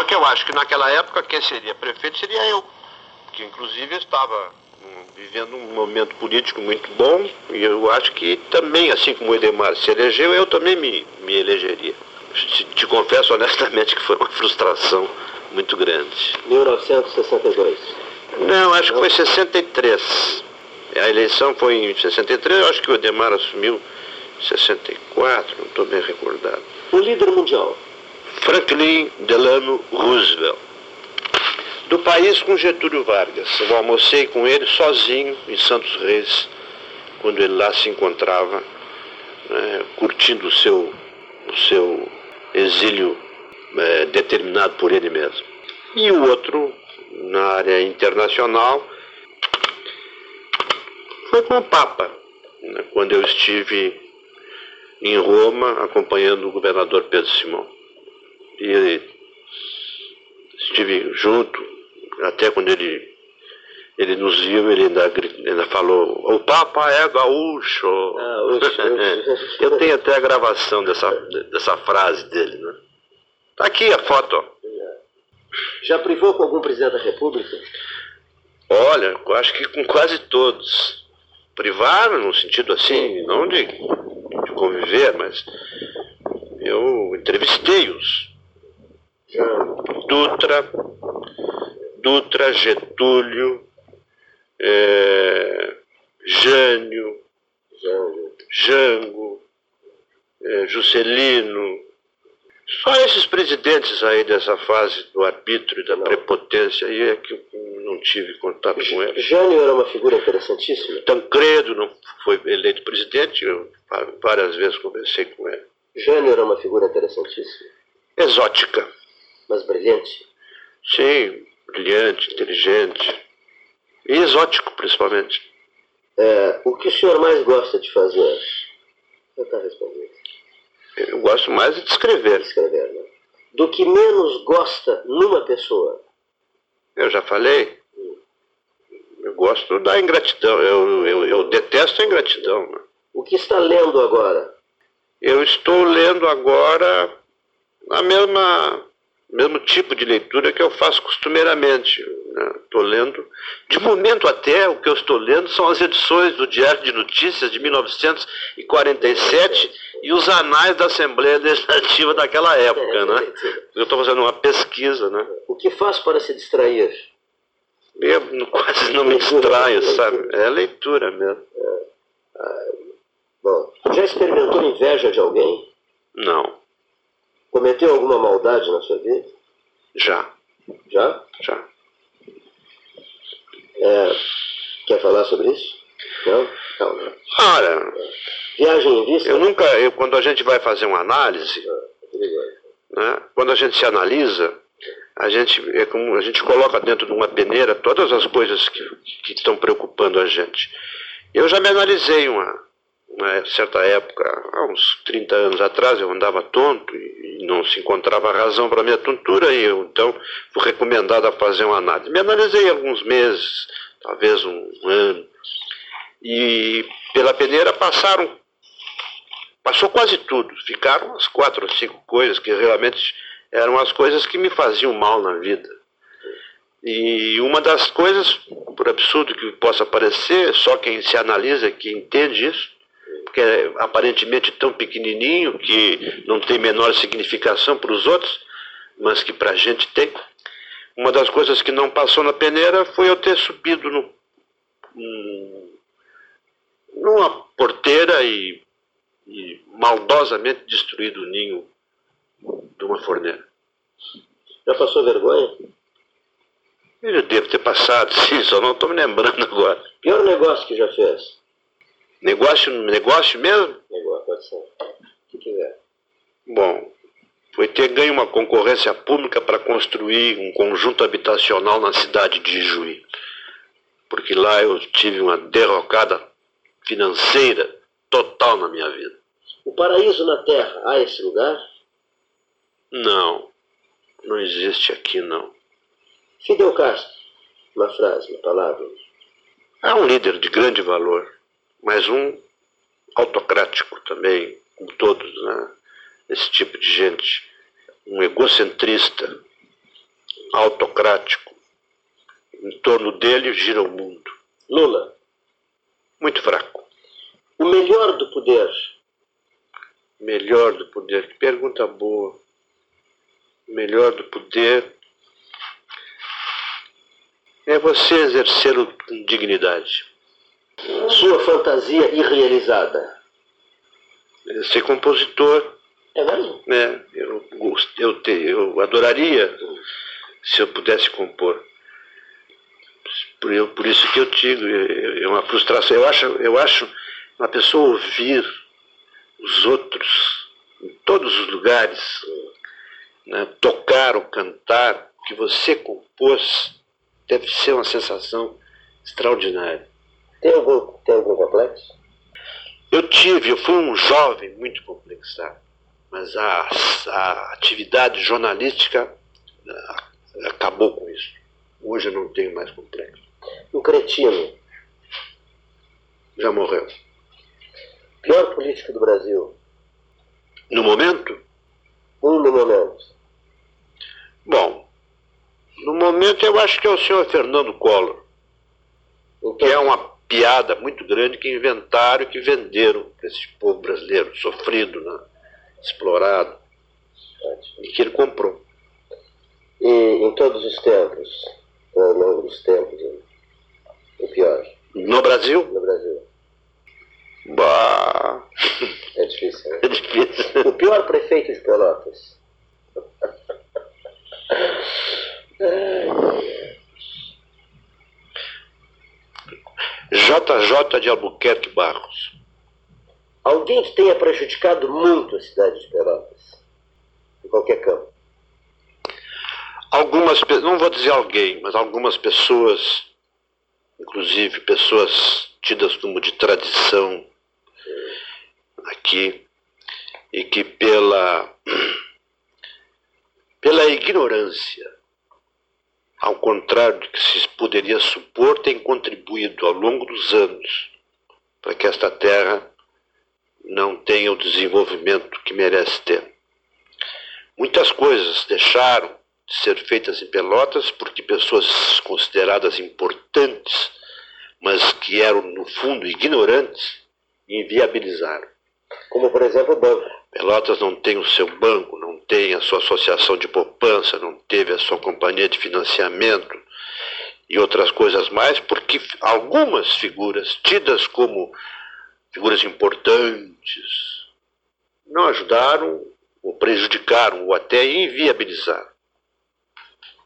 Só que eu acho que naquela época quem seria prefeito seria eu, que inclusive estava hum, vivendo um momento político muito bom e eu acho que também, assim como o Edemar se elegeu, eu também me, me elegeria. Te, te confesso honestamente que foi uma frustração muito grande. 1962. Não, acho que foi 63. A eleição foi em 63, eu acho que o Edemar assumiu em 64, não estou bem recordado. O líder mundial. Franklin Delano Roosevelt. Do país com Getúlio Vargas. Eu almocei com ele sozinho em Santos Reis, quando ele lá se encontrava, né, curtindo o seu, o seu exílio é, determinado por ele mesmo. E o outro, na área internacional, foi com o Papa, né, quando eu estive em Roma acompanhando o governador Pedro Simão. E estive junto, até quando ele, ele nos viu, ele ainda, ainda falou, o Papa é gaúcho. Ah, oxe, eu tenho até a gravação dessa, dessa frase dele. Né? Tá aqui a foto. Já privou com algum presidente da República? Olha, eu acho que com quase todos. Privaram no sentido assim, não de, de conviver, mas eu entrevistei-os. Dutra, Dutra, Getúlio, é, Jânio, Jango, é, Juscelino, só esses presidentes aí dessa fase do arbítrio e da prepotência aí é que eu não tive contato com eles. Jânio era uma figura interessantíssima. Tancredo não foi eleito presidente, eu várias vezes conversei com ele. Jânio era uma figura interessantíssima, Exótica. Mas brilhante. Sim, brilhante, inteligente. E exótico, principalmente. É, o que o senhor mais gosta de fazer? Eu está respondendo. Eu gosto mais de escrever. Escrever, né? Do que menos gosta numa pessoa. Eu já falei. Eu gosto da ingratidão. Eu, eu, eu detesto a ingratidão. né? O que está lendo agora? Eu estou lendo agora a mesma mesmo tipo de leitura que eu faço costumeiramente. né? Estou lendo, de momento até, o que eu estou lendo são as edições do Diário de Notícias de 1947 e os anais da Assembleia Legislativa daquela época. Né? Eu estou fazendo uma pesquisa. Né? O que faz para se distrair? Eu quase não me distraio, sabe? É leitura mesmo. Bom, já experimentou inveja de alguém? Não, Cometeu alguma maldade na sua vida? já, Já? já. É, quer falar sobre isso? Não? Calma. Ora, Viagem em vista? eu nunca, eu, quando a gente vai fazer uma análise, né? Quando a gente se analisa, a gente, é como, a gente coloca dentro de uma peneira todas as coisas que, que estão preocupando a gente. Eu já me analisei uma, uma certa época, há uns 30 anos atrás, eu andava tonto e, não se encontrava razão para minha tontura e eu então fui recomendado a fazer uma análise. Me analisei alguns meses, talvez um ano, e pela peneira passaram passou quase tudo. Ficaram as quatro ou cinco coisas que realmente eram as coisas que me faziam mal na vida. E uma das coisas, por absurdo que possa parecer, só quem se analisa que entende isso, que é aparentemente tão pequenininho que não tem menor significação para os outros, mas que para a gente tem. Uma das coisas que não passou na peneira foi eu ter subido no, numa porteira e e maldosamente destruído o ninho de uma forneira. Já passou vergonha? Eu devo ter passado, sim, só não estou me lembrando agora. Pior negócio que já fez? Negócio, negócio mesmo? Negócio, pode ser. O que quiser. Bom, foi ter ganho uma concorrência pública para construir um conjunto habitacional na cidade de Juí. Porque lá eu tive uma derrocada financeira total na minha vida. O paraíso na Terra, há esse lugar? Não, não existe aqui não. Fidel Castro, uma frase, uma palavra. É um líder de grande valor, mas um autocrático também, como todos, né? Esse tipo de gente. Um egocentrista. autocrático. Em torno dele gira o mundo. Lula. Muito fraco. O melhor do poder. Melhor do poder. Que pergunta boa. O melhor do poder é você exercê-lo com dignidade. Sua fantasia irrealizada. É ser compositor. É mesmo? Né? Eu, eu, te, eu adoraria se eu pudesse compor. Por, eu, por isso que eu digo, é, é uma frustração. Eu acho, eu acho uma pessoa ouvir os outros em todos os lugares, né? tocar ou cantar o que você compôs, deve ser uma sensação extraordinária. Tem algum, tem algum complexo? Eu tive, eu fui um jovem muito complexado, mas a, a atividade jornalística acabou com isso. Hoje eu não tenho mais complexo. O cretino. Já morreu. Pior político do Brasil. No momento? Um no momento. Bom, no momento eu acho que é o senhor Fernando Collor. Então, que é uma piada muito grande que inventaram e que venderam para esse povo brasileiro, sofrido, né? explorado. E que ele comprou. E em todos os tempos, ao longo dos tempos, o pior. No Brasil? No Brasil. Bah. É difícil, né? É difícil. O pior prefeito de Pelotas. JJ de Albuquerque Barros. Alguém que tenha prejudicado muito a cidade de Pelotas. Em qualquer campo. Algumas, não vou dizer alguém, mas algumas pessoas, inclusive pessoas tidas como de tradição aqui, e que pela, pela ignorância, ao contrário do que se poderia supor, tem contribuído ao longo dos anos para que esta terra não tenha o desenvolvimento que merece ter. Muitas coisas deixaram de ser feitas em Pelotas porque pessoas consideradas importantes, mas que eram no fundo ignorantes, inviabilizaram. Como por exemplo o banco. Pelotas não tem o seu banco, não tem a sua associação de poupança, não teve a sua companhia de financiamento e outras coisas mais, porque algumas figuras tidas como figuras importantes não ajudaram ou prejudicaram ou até inviabilizaram.